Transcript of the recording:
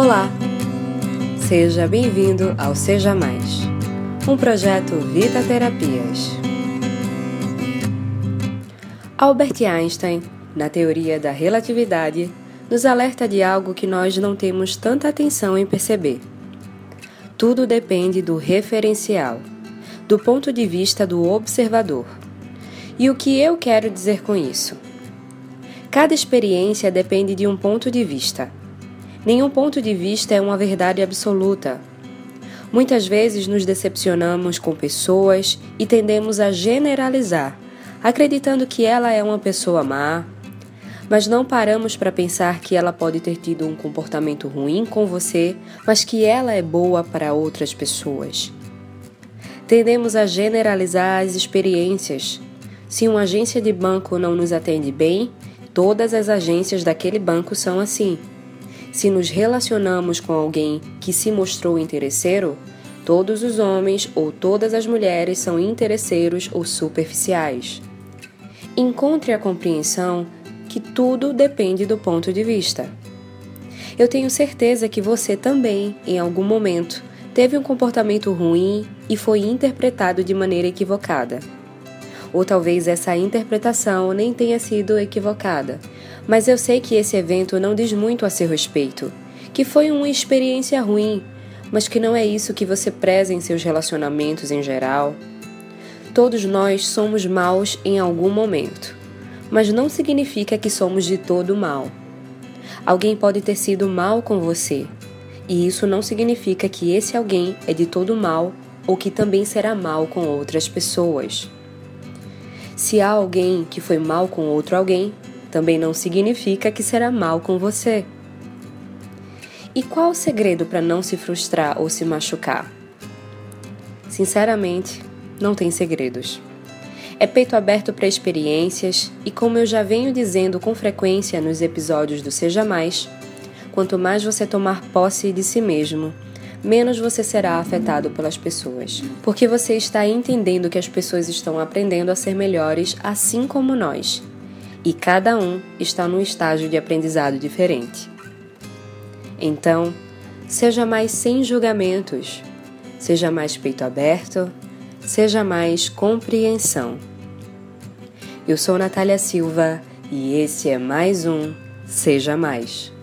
Olá! Seja bem-vindo ao Seja Mais, um projeto Vita Terapias. Albert Einstein, na teoria da relatividade, nos alerta de algo que nós não temos tanta atenção em perceber. Tudo depende do referencial, do ponto de vista do observador. E o que eu quero dizer com isso? Cada experiência depende de um ponto de vista Nenhum ponto de vista é uma verdade absoluta. Muitas vezes nos decepcionamos com pessoas e tendemos a generalizar, acreditando que ela é uma pessoa má, mas não paramos para pensar que ela pode ter tido um comportamento ruim com você, mas que ela é boa para outras pessoas. Tendemos a generalizar as experiências. Se uma agência de banco não nos atende bem, todas as agências daquele banco são assim. Se nos relacionamos com alguém que se mostrou interesseiro, todos os homens ou todas as mulheres são interesseiros ou superficiais. Encontre a compreensão que tudo depende do ponto de vista. Eu tenho certeza que você também, em algum momento, teve um comportamento ruim e foi interpretado de maneira equivocada. Ou talvez essa interpretação nem tenha sido equivocada, mas eu sei que esse evento não diz muito a seu respeito, que foi uma experiência ruim, mas que não é isso que você preza em seus relacionamentos em geral. Todos nós somos maus em algum momento, mas não significa que somos de todo mal. Alguém pode ter sido mal com você, e isso não significa que esse alguém é de todo mal ou que também será mal com outras pessoas. Se há alguém que foi mal com outro alguém, também não significa que será mal com você. E qual o segredo para não se frustrar ou se machucar? Sinceramente, não tem segredos. É peito aberto para experiências e, como eu já venho dizendo com frequência nos episódios do Seja Mais, quanto mais você tomar posse de si mesmo, menos você será afetado pelas pessoas, porque você está entendendo que as pessoas estão aprendendo a ser melhores assim como nós e cada um está num estágio de aprendizado diferente. Então, seja mais sem julgamentos, seja mais peito aberto, seja mais compreensão. Eu sou Natália Silva e esse é mais um Seja Mais.